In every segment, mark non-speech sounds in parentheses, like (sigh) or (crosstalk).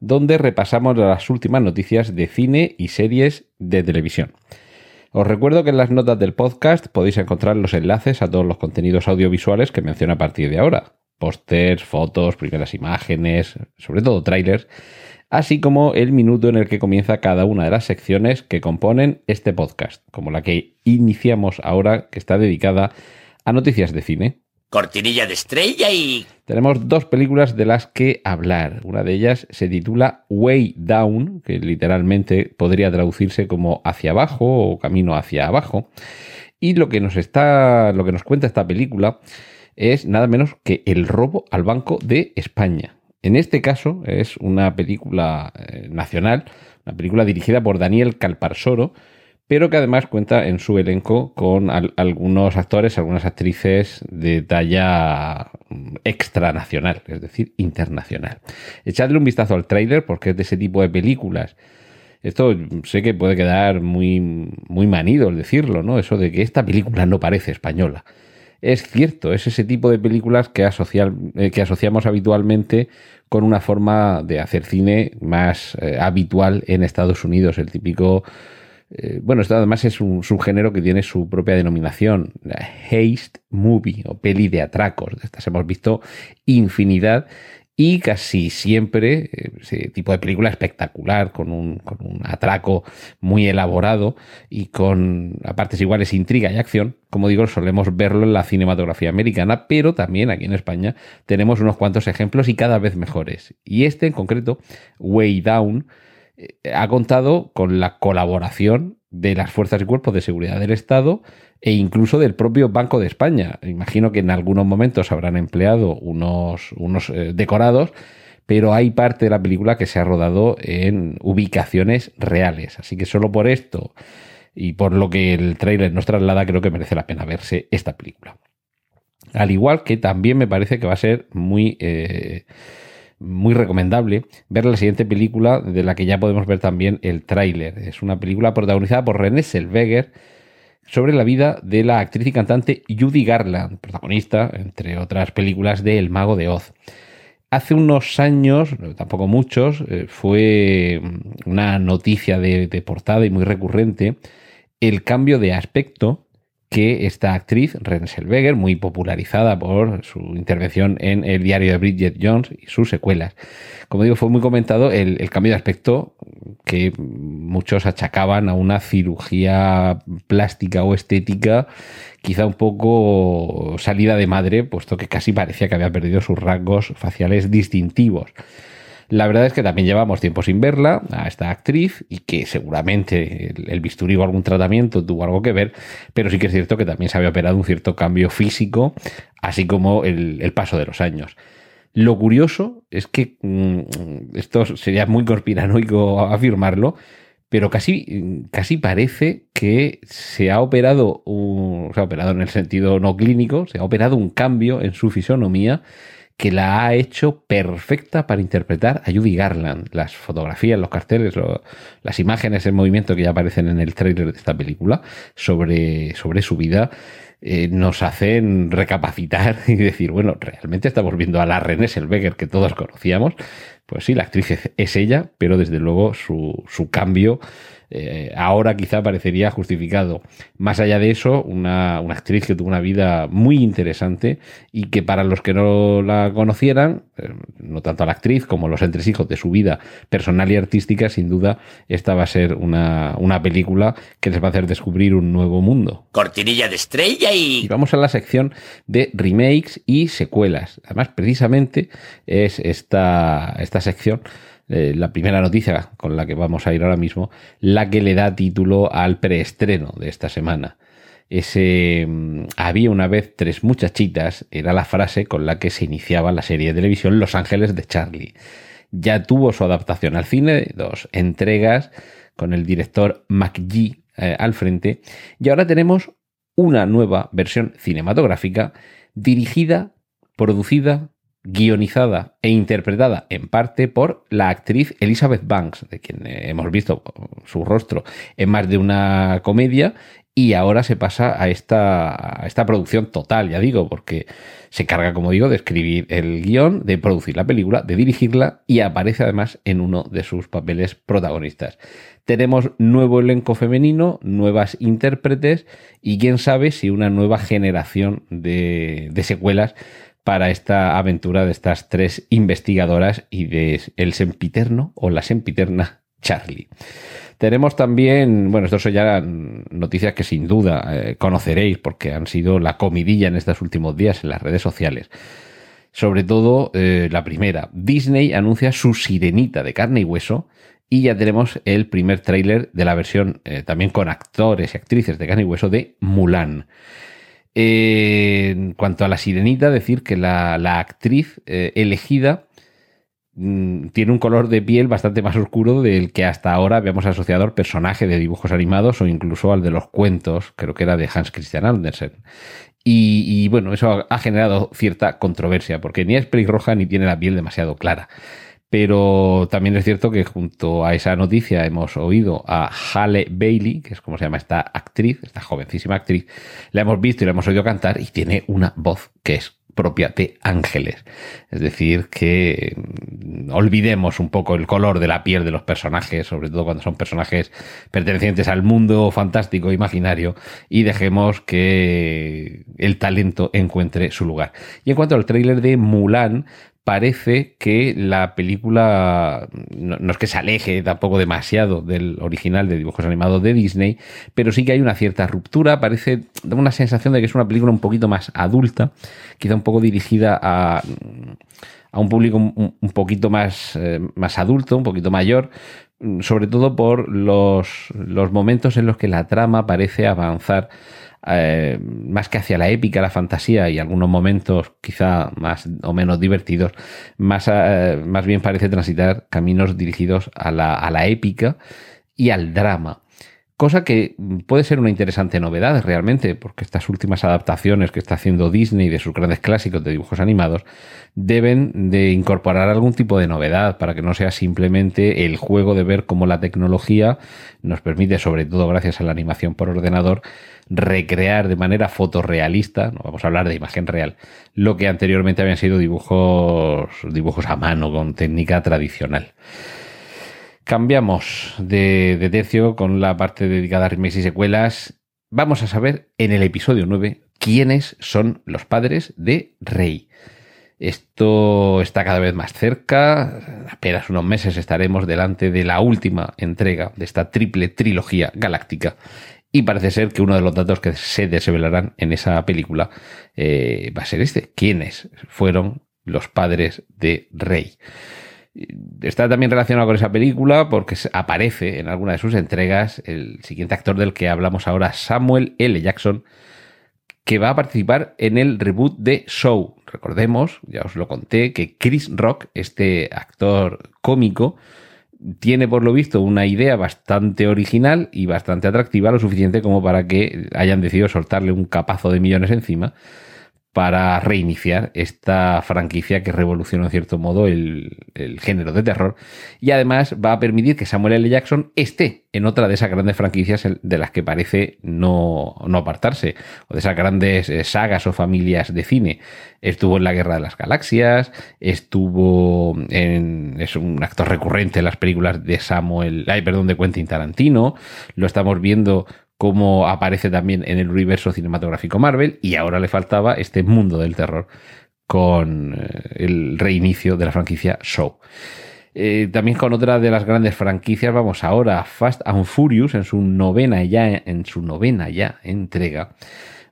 donde repasamos las últimas noticias de cine y series de televisión. Os recuerdo que en las notas del podcast podéis encontrar los enlaces a todos los contenidos audiovisuales que menciono a partir de ahora. Pósters, fotos, primeras imágenes, sobre todo trailers, así como el minuto en el que comienza cada una de las secciones que componen este podcast, como la que iniciamos ahora, que está dedicada a noticias de cine. Cortinilla de estrella y... Tenemos dos películas de las que hablar. Una de ellas se titula Way Down, que literalmente podría traducirse como hacia abajo o camino hacia abajo. Y lo que nos está, lo que nos cuenta esta película es nada menos que el robo al Banco de España. En este caso es una película eh, nacional, una película dirigida por Daniel Calparsoro, pero que además cuenta en su elenco con al- algunos actores, algunas actrices de talla mm, extranacional, es decir, internacional. Echadle un vistazo al tráiler porque es de ese tipo de películas. Esto mm, sé que puede quedar muy, muy manido el decirlo, ¿no? Eso de que esta película no parece española. Es cierto, es ese tipo de películas que, asociar- eh, que asociamos habitualmente con una forma de hacer cine más eh, habitual en Estados Unidos, el típico eh, bueno, esto además es un subgénero que tiene su propia denominación, la haste movie o peli de atracos. De estas hemos visto infinidad y casi siempre eh, ese tipo de película espectacular, con un, con un atraco muy elaborado y con a partes iguales intriga y acción. Como digo, solemos verlo en la cinematografía americana, pero también aquí en España tenemos unos cuantos ejemplos y cada vez mejores. Y este en concreto, Way Down, ha contado con la colaboración de las fuerzas y cuerpos de seguridad del Estado e incluso del propio Banco de España. Imagino que en algunos momentos habrán empleado unos, unos eh, decorados, pero hay parte de la película que se ha rodado en ubicaciones reales. Así que solo por esto y por lo que el tráiler nos traslada, creo que merece la pena verse esta película. Al igual que también me parece que va a ser muy... eh, muy recomendable ver la siguiente película de la que ya podemos ver también el tráiler. Es una película protagonizada por René Selveger sobre la vida de la actriz y cantante Judy Garland, protagonista, entre otras películas, de El Mago de Oz. Hace unos años, tampoco muchos, eh, fue una noticia de, de portada y muy recurrente el cambio de aspecto que esta actriz, Renée Zellweger, muy popularizada por su intervención en el diario de Bridget Jones y sus secuelas. Como digo, fue muy comentado el, el cambio de aspecto que muchos achacaban a una cirugía plástica o estética quizá un poco salida de madre, puesto que casi parecía que había perdido sus rasgos faciales distintivos. La verdad es que también llevamos tiempo sin verla a esta actriz y que seguramente el, el, bisturí o algún tratamiento tuvo algo que ver, pero sí que es cierto que también se había operado un cierto cambio físico, así como el, el paso de los años. Lo curioso es que mmm, esto sería muy conspiranoico afirmarlo, pero casi, casi parece que se ha operado, un, se ha operado en el sentido no clínico, se ha operado un cambio en su fisonomía que la ha hecho perfecta para interpretar a Judy Garland. Las fotografías, los carteles, las imágenes en movimiento que ya aparecen en el tráiler de esta película sobre, sobre su vida eh, nos hacen recapacitar (laughs) y decir, bueno, realmente estamos viendo a la René Selveger que todos conocíamos. Pues sí, la actriz es, es ella, pero desde luego su, su cambio eh, ahora quizá parecería justificado. Más allá de eso, una, una, actriz que tuvo una vida muy interesante y que para los que no la conocieran, eh, no tanto a la actriz como los entresijos de su vida personal y artística, sin duda esta va a ser una, una película que les va a hacer descubrir un nuevo mundo. Cortinilla de estrella y... Y vamos a la sección de remakes y secuelas. Además, precisamente es esta, esta sección eh, la primera noticia con la que vamos a ir ahora mismo, la que le da título al preestreno de esta semana. Ese mm, había una vez tres muchachitas era la frase con la que se iniciaba la serie de televisión Los Ángeles de Charlie. Ya tuvo su adaptación al cine, dos entregas con el director McGee eh, al frente. Y ahora tenemos una nueva versión cinematográfica dirigida, producida, guionizada e interpretada en parte por la actriz Elizabeth Banks, de quien eh, hemos visto su rostro en más de una comedia, y ahora se pasa a esta, a esta producción total, ya digo, porque se carga, como digo, de escribir el guion, de producir la película, de dirigirla y aparece además en uno de sus papeles protagonistas. Tenemos nuevo elenco femenino, nuevas intérpretes y quién sabe si una nueva generación de secuelas para esta aventura de estas tres investigadoras y de el sempiterno o la sempiterna Charlie. Tenemos también, bueno, estos son ya noticias que sin duda eh, conoceréis porque han sido la comidilla en estos últimos días en las redes sociales. Sobre todo eh, la primera. Disney anuncia su sirenita de carne y hueso y ya tenemos el primer tráiler de la versión eh, también con actores y actrices de carne y hueso de Mulan. En cuanto a la sirenita, decir que la, actriz elegida Mm, tiene un color de piel bastante más oscuro del que hasta ahora habíamos asociado al personaje de dibujos animados o incluso al de los cuentos, creo que era de Hans Christian Andersen. Y, bueno, eso ha generado cierta controversia, porque ni es pelirroja ni tiene la piel demasiado clara. Pero también es cierto que junto a esa noticia hemos oído a Halle Bailey, que es como se llama esta actriz, esta jovencísima actriz, la hemos visto y la hemos oído cantar y tiene una voz que es propia de ángeles. Es decir, que mm, olvidemos un poco el color de la piel de los personajes, sobre todo cuando son personajes pertenecientes al mundo fantástico imaginario, y dejemos que el talento encuentre su lugar. Y en cuanto al tráiler de Mulan, parece que la película no, es que se aleje tampoco demasiado del original de dibujos animados de Disney, pero sí que hay una cierta ruptura, parece, da una sensación de que es una película un poquito más adulta, quizá un poco dirigida a, a un público un, poquito más, eh, más adulto, un poquito mayor, sobre todo por los, los momentos en los que la trama parece avanzar eh, más que hacia la épica, la fantasía y algunos momentos quizá más o menos divertidos, más, eh, más bien parece transitar caminos dirigidos a la, a la épica y al drama. Cosa que puede ser una interesante novedad realmente, porque estas últimas adaptaciones que está haciendo Disney de sus grandes clásicos de dibujos animados deben de incorporar algún tipo de novedad para que no sea simplemente el juego de ver cómo la tecnología nos permite, sobre todo gracias a la animación por ordenador, recrear de manera fotorrealista, no vamos a hablar de imagen real, lo que anteriormente habían sido dibujos, dibujos a mano con técnica tradicional. Cambiamos de, de tercio con la parte dedicada a remakes y secuelas. Vamos a saber en el episodio 9 quiénes son los padres de Rey. Esto está cada vez más cerca. Apenas unos meses estaremos delante de la última entrega de esta triple trilogía galáctica. Y parece ser que uno de los datos que se desvelarán en esa película eh, va a ser este. ¿Quiénes fueron los padres de Rey? Está también relacionado con esa película porque aparece en alguna de sus entregas el siguiente actor del que hablamos ahora, Samuel L. Jackson, que va a participar en el reboot de Show. Recordemos, ya os lo conté, que Chris Rock, este actor cómico, tiene por lo visto una idea bastante original y bastante atractiva, lo suficiente como para que hayan decidido soltarle un capazo de millones encima para reiniciar esta franquicia que revolucionó en cierto modo el, género de terror y además va a permitir que Samuel L. Jackson esté en otra de esas grandes franquicias de las que parece no, no apartarse o de esas grandes eh, sagas o familias de cine. Estuvo en la Guerra de las Galaxias, estuvo en es un actor recurrente en las películas de Samuel, ay, perdón, de Quentin Tarantino, lo estamos viendo como aparece también en el universo cinematográfico Marvel, y ahora le faltaba este mundo del terror con eh, el reinicio de la franquicia Show. Eh, también con otra de las grandes franquicias, vamos ahora, Fast and Furious, en su novena ya, en su novena ya entrega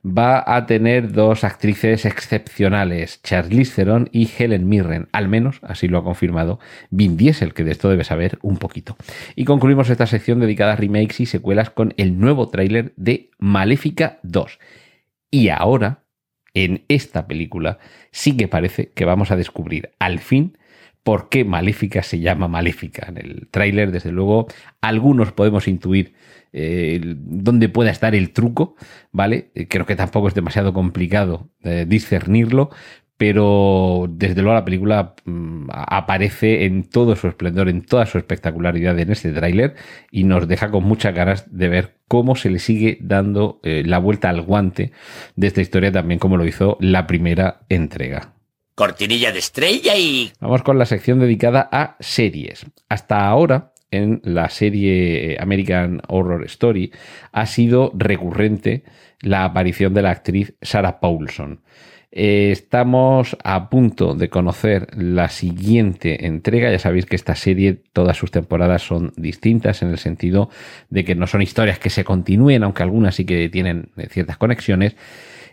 va a tener dos actrices excepcionales, Charlize Theron y Helen Mirren. Al menos así lo ha confirmado Vin Diesel, que de esto debe saber un poquito. Y concluimos esta sección dedicada a remakes y secuelas con el nuevo tráiler de Maléfica 2. Y ahora, en esta película, sí que parece que vamos a descubrir al fin por qué Maléfica se llama Maléfica. En el tráiler, desde luego, algunos podemos intuir eh, dónde pueda estar el truco, ¿vale? Eh, creo que tampoco es demasiado complicado eh, discernirlo, pero desde luego la película mm, aparece en todo su esplendor, en toda su espectacularidad en este tráiler y nos deja con muchas ganas de ver cómo se le sigue dando la vuelta al guante de esta historia, también como lo hizo la primera entrega cortinilla de estrella y... Vamos con la sección dedicada a series. Hasta ahora, en la serie American Horror Story, ha sido recurrente la aparición de la actriz Sarah Paulson. Eh, estamos a punto de conocer la siguiente entrega. Ya sabéis que esta serie, todas sus temporadas son distintas en el sentido de que no son historias que se continúen, aunque algunas sí que tienen ciertas conexiones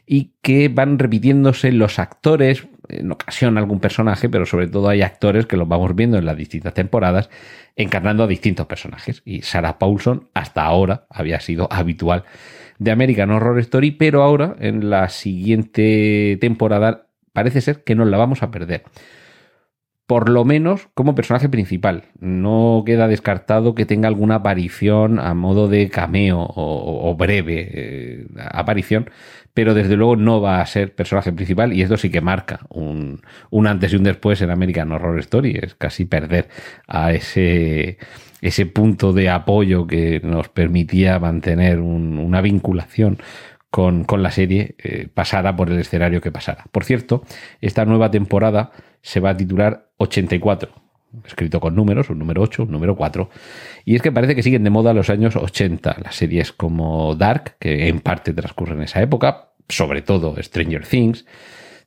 y que van repitiéndose los actores, en ocasión algún personaje, pero sobre todo hay actores que los vamos viendo en las distintas temporadas encarnando a distintos personajes. Y Sarah Paulson hasta ahora había sido habitual de American Horror Story, pero ahora en la siguiente temporada parece ser que nos la vamos a perder por lo menos como personaje principal. No queda descartado que tenga alguna aparición a modo de cameo o, breve eh, aparición, pero desde luego no va a ser personaje principal y esto sí que marca un, antes y un después en American Horror Story. Es casi perder a ese, ese punto de apoyo que nos permitía mantener una vinculación con, la serie eh, pasara por el escenario que pasara. Por cierto, esta nueva temporada se va a titular 84, escrito con números, un número 8, un número 4. Y es que parece que siguen de moda los años 80, las series como Dark, que en parte transcurren en esa época, sobre todo Stranger Things.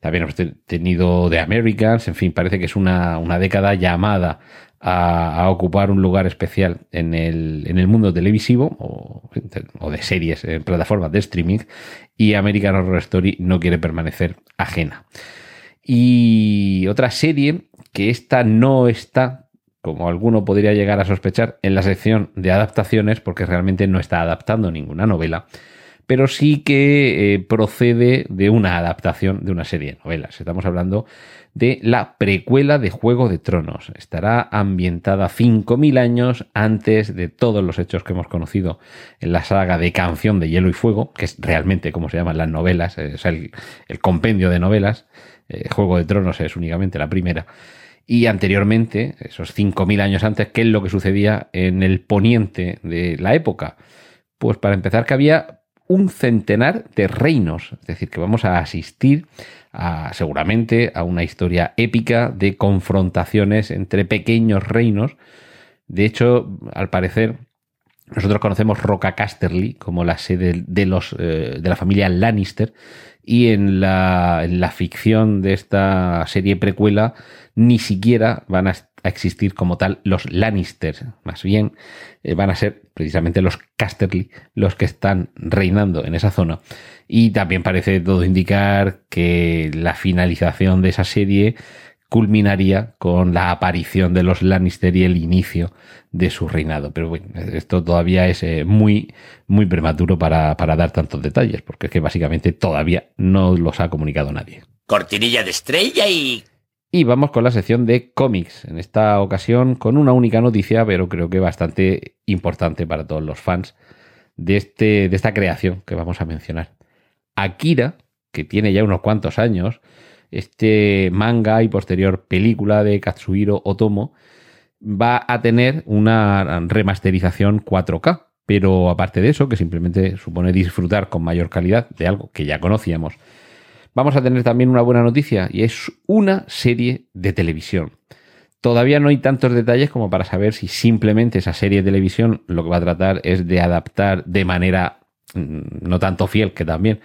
También hemos tenido The Americans, en fin, parece que es una, una década llamada a, ocupar un lugar especial en el, en el mundo televisivo o, o, de series en plataformas de streaming y American Horror Story no quiere permanecer ajena. Y otra serie que esta no está, como alguno podría llegar a sospechar, en la sección de adaptaciones porque realmente no está adaptando ninguna novela pero sí que eh, procede de una adaptación de una serie de novelas. Estamos hablando de la precuela de Juego de Tronos. Estará ambientada 5.000 años antes de todos los hechos que hemos conocido en la saga de Canción de Hielo y Fuego, que es realmente como se llaman las novelas, es el, compendio de novelas. Eh, Juego de Tronos es únicamente la primera. Y anteriormente, esos 5.000 años antes, ¿qué es lo que sucedía en el poniente de la época? Pues para empezar que había un centenar de reinos, es decir, que vamos a asistir seguramente a una historia épica de confrontaciones entre pequeños reinos. De hecho, al parecer, nosotros conocemos Roca Casterly como la sede de, los, eh, de la familia Lannister y en la, en la, ficción de esta serie precuela ni siquiera van a existir como tal los Lannister, más bien eh, van a ser precisamente los Casterly los que están reinando en esa zona. Y también parece todo indicar que la finalización de esa serie culminaría con la aparición de los Lannister y el inicio de su reinado. Pero bueno, esto todavía es eh, muy, muy prematuro para, para dar tantos detalles, porque es que básicamente todavía no los ha comunicado nadie. Cortinilla de estrella y y vamos con la sección de cómics, en esta ocasión con una única noticia, pero creo que bastante importante para todos los fans de, este, de esta creación que vamos a mencionar. Akira, que tiene ya unos cuantos años, este manga y posterior película de Katsuhiro Otomo, va a tener una remasterización 4K. Pero aparte de eso, que simplemente supone disfrutar con mayor calidad de algo que ya conocíamos, vamos a tener también una buena noticia y es una serie de televisión. Todavía no hay tantos detalles como para saber si simplemente esa serie de televisión lo que va a tratar es de adaptar de manera mm, no tanto fiel que también,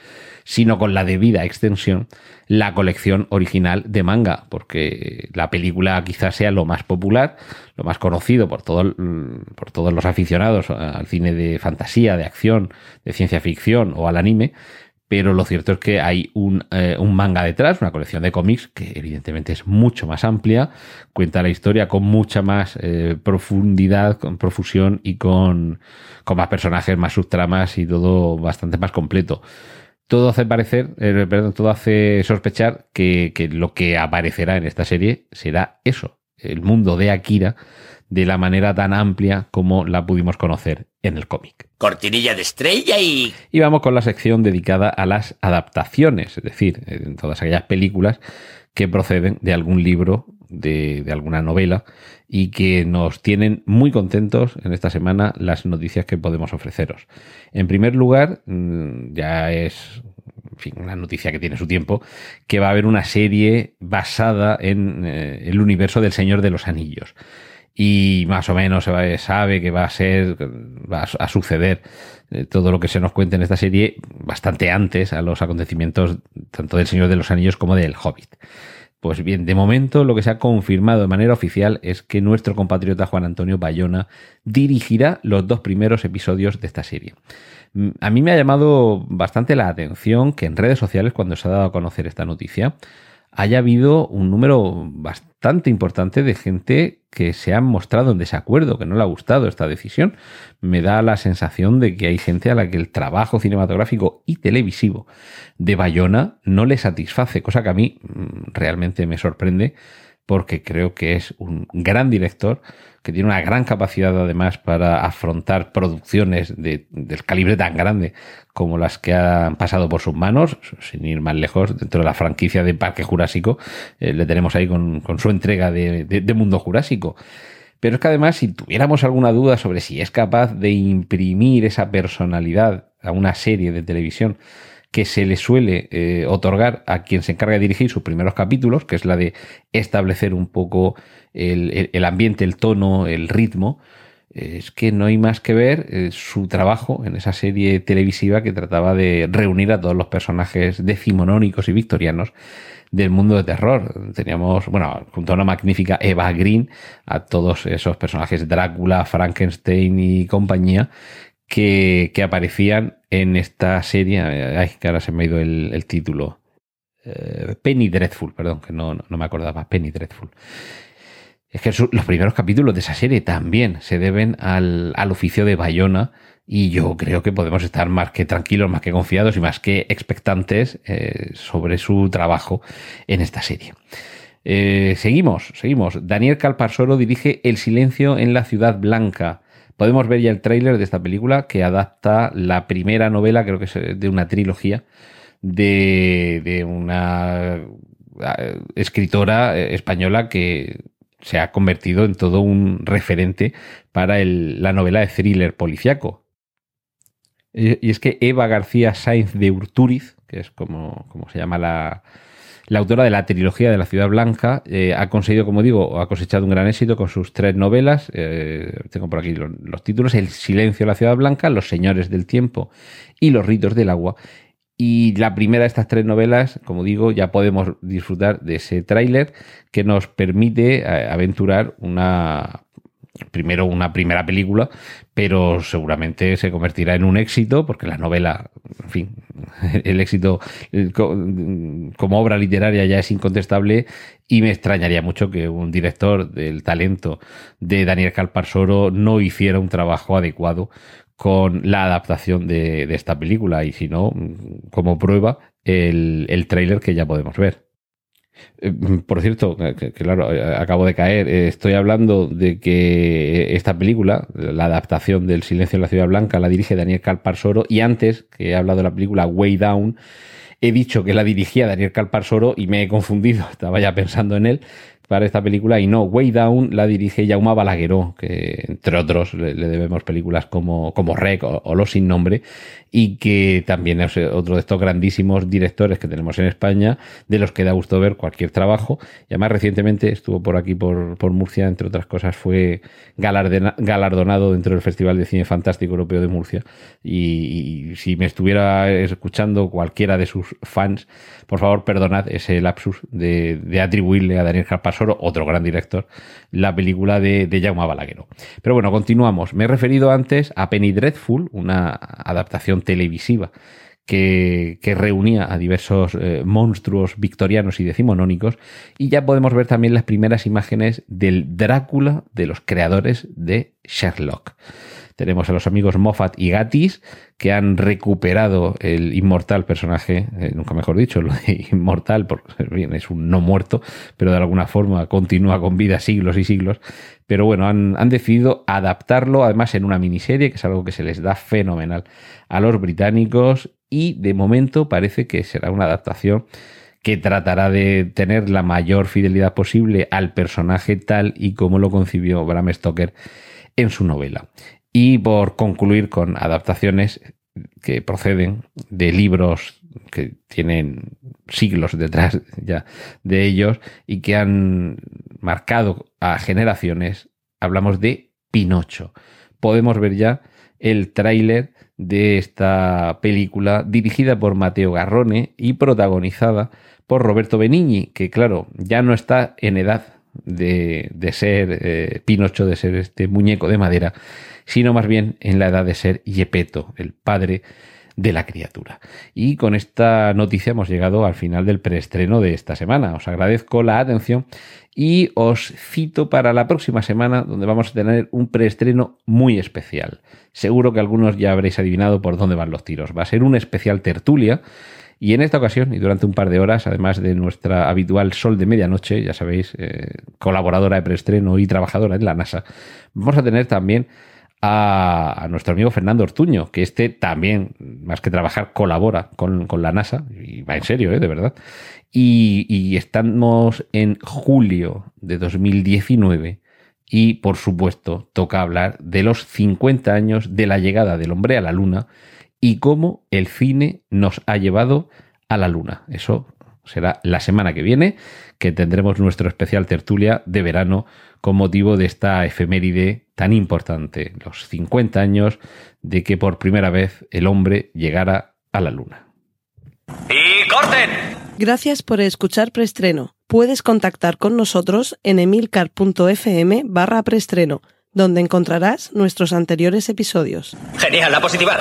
sino con la debida extensión, la colección original de manga, porque la película quizás sea lo más popular, lo más conocido por, mm, por todos los aficionados al cine de fantasía, de acción, de ciencia ficción o al anime, pero lo cierto es que hay eh, un, manga detrás, una colección de cómics que evidentemente es mucho más amplia, cuenta la historia con mucha más eh, profundidad, con profusión y con, más personajes, más subtramas y todo bastante más completo. Todo hace parecer, eh, perdón, todo hace sospechar que lo que aparecerá en esta serie será eso, el mundo de Akira de la manera tan amplia como la pudimos conocer en el cómic. Cortinilla de estrella y... Y vamos con la sección dedicada a las adaptaciones, es decir, en todas aquellas películas que proceden de algún libro, de, de, alguna novela, y que nos tienen muy contentos en esta semana las noticias que podemos ofreceros. En primer lugar, mm, ya es en fin, una noticia que tiene su tiempo, que va a haber una serie basada en eh, el universo del Señor de los Anillos y más o menos se sabe que va a ser, va a suceder eh, todo lo que se nos cuente en esta serie bastante antes a los acontecimientos tanto del Señor de los Anillos como del Hobbit. Pues bien, de momento lo que se ha confirmado de manera oficial es que nuestro compatriota Juan Antonio Bayona dirigirá los dos primeros episodios de esta serie. Mm, a mí me ha llamado bastante la atención que en redes sociales, cuando se ha dado a conocer esta noticia, haya habido un número bastante importante de gente que se ha mostrado en desacuerdo, que no le ha gustado esta decisión. Me da la sensación de que hay gente a la que el trabajo cinematográfico y televisivo de Bayona no le satisface, cosa que a mí mm, realmente me sorprende porque creo que es un gran director que tiene una gran capacidad además para afrontar producciones de, del calibre tan grande como las que han pasado por sus manos, sin ir más lejos, dentro de la franquicia de Parque Jurásico, eh, le tenemos ahí con, su entrega de, de Mundo Jurásico. Pero es que además, si tuviéramos alguna duda sobre si es capaz de imprimir esa personalidad a una serie de televisión, que se le suele eh, otorgar a quien se encarga de dirigir sus primeros capítulos, que es la de establecer un poco el, el, ambiente, el tono, el ritmo, es que no hay más que ver eh, su trabajo en esa serie televisiva que trataba de reunir a todos los personajes decimonónicos y victorianos del mundo de terror. Teníamos, bueno, junto a una magnífica Eva Green, a todos esos personajes Drácula, Frankenstein y compañía, que, que aparecían en esta serie. Ay, que ahora se me ha ido el, título. Eh, Penny Dreadful, perdón, que no, no me acordaba. Penny Dreadful. Es que los primeros capítulos de esa serie también se deben al, al oficio de Bayona y yo creo que podemos estar más que tranquilos, más que confiados y más que expectantes eh, sobre su trabajo en esta serie. Eh, seguimos, seguimos. Daniel Calparsoro dirige El silencio en la ciudad blanca. Podemos ver ya el tráiler de esta película que adapta la primera novela, creo que es de una trilogía, de, de una eh, escritora española que se ha convertido en todo un referente para el, la novela de thriller policiaco. Y es que Eva García Sainz de Urturiz, que es como, como se llama la, la, autora de la trilogía de la Ciudad Blanca, eh, ha conseguido, como digo, ha cosechado un gran éxito con sus tres novelas. Eh, tengo por aquí los, los títulos: El silencio de la Ciudad Blanca, Los señores del tiempo y Los ritos del agua. Y la primera de estas tres novelas, como digo, ya podemos disfrutar de ese tráiler que nos permite eh, aventurar una primero una primera película, pero seguramente se convertirá en un éxito, porque la novela, en fin, (laughs) el éxito como obra literaria ya es incontestable y me extrañaría mucho que un director del talento de Daniel Calparsoro no hiciera un trabajo adecuado con la adaptación de, esta película y si no, como prueba, el, el tráiler que ya podemos ver. Eh, por cierto, que, que, claro, eh, acabo de caer, eh, estoy hablando de que esta película, la adaptación del Silencio en la Ciudad Blanca, la dirige Daniel Calparsoro y antes, que he hablado de la película Way Down, he dicho que la dirigía Daniel Calparsoro y me he confundido, (laughs) estaba ya pensando en él, para esta película y no, Way Down la dirige Jaume Balagueró, que entre otros le, debemos películas como, como Rec o, Los Sin Nombre y que también es otro de estos grandísimos directores que tenemos en España, de los que da gusto ver cualquier trabajo. Y además recientemente estuvo por aquí, por, por Murcia, entre otras cosas, fue galardonado dentro del Festival de Cine Fantástico Europeo de Murcia. Y, si me estuviera escuchando cualquiera de sus fans, por favor, perdonad ese lapsus de, atribuirle a Daniel Otro gran director, la película de, de Jaume Balagueró. Pero bueno, continuamos. Me he referido antes a Penny Dreadful, una adaptación televisiva que, que, reunía a diversos eh, monstruos victorianos y decimonónicos, y ya podemos ver también las primeras imágenes del Drácula de los creadores de Sherlock. Tenemos a los amigos Moffat y Gatis, que han recuperado el inmortal personaje, eh, nunca mejor dicho, lo de inmortal, porque es un no muerto, pero de alguna forma continúa con vida siglos y siglos. Pero bueno, han decidido adaptarlo, además en una miniserie, que es algo que se les da fenomenal a los británicos, y de momento parece que será una adaptación que tratará de tener la mayor fidelidad posible al personaje tal y como lo concibió Bram Stoker en su novela. Y por concluir con adaptaciones que proceden de libros que tienen siglos detrás (laughs) ya de ellos y que han marcado a generaciones, hablamos de Pinocho. Podemos ver ya el tráiler de esta película dirigida por Mateo Garrone y protagonizada por Roberto Benigni, que claro, ya no está en edad de, ser eh, Pinocho, de ser este muñeco de madera, sino más bien en la edad de ser Yepeto, el padre de la criatura. Y con esta noticia hemos llegado al final del preestreno de esta semana. Os agradezco la atención y os cito para la próxima semana donde vamos a tener un preestreno muy especial. Seguro que algunos ya habréis adivinado por dónde van los tiros. Va a ser un especial tertulia y en esta ocasión, y durante un par de horas, además de nuestra habitual Sol de Medianoche, ya sabéis, eh, colaboradora de preestreno y trabajadora en la NASA, vamos a tener también a, nuestro amigo Fernando Ortuño, que este también, más que trabajar, colabora con, la NASA, y va en serio, ¿eh? de verdad. Y, y estamos en julio de 2019 y, por supuesto, toca hablar de los 50 años de la llegada del hombre a la Luna y cómo el cine nos ha llevado a la luna. Eso será la semana que viene, que tendremos nuestro especial tertulia de verano con motivo de esta efeméride tan importante, los 50 años de que por primera vez el hombre llegara a la luna. ¡Y corten! Gracias por escuchar Preestreno. Puedes contactar con nosotros en emilcar.fm barra preestreno, donde encontrarás nuestros anteriores episodios. Genial, la positiva.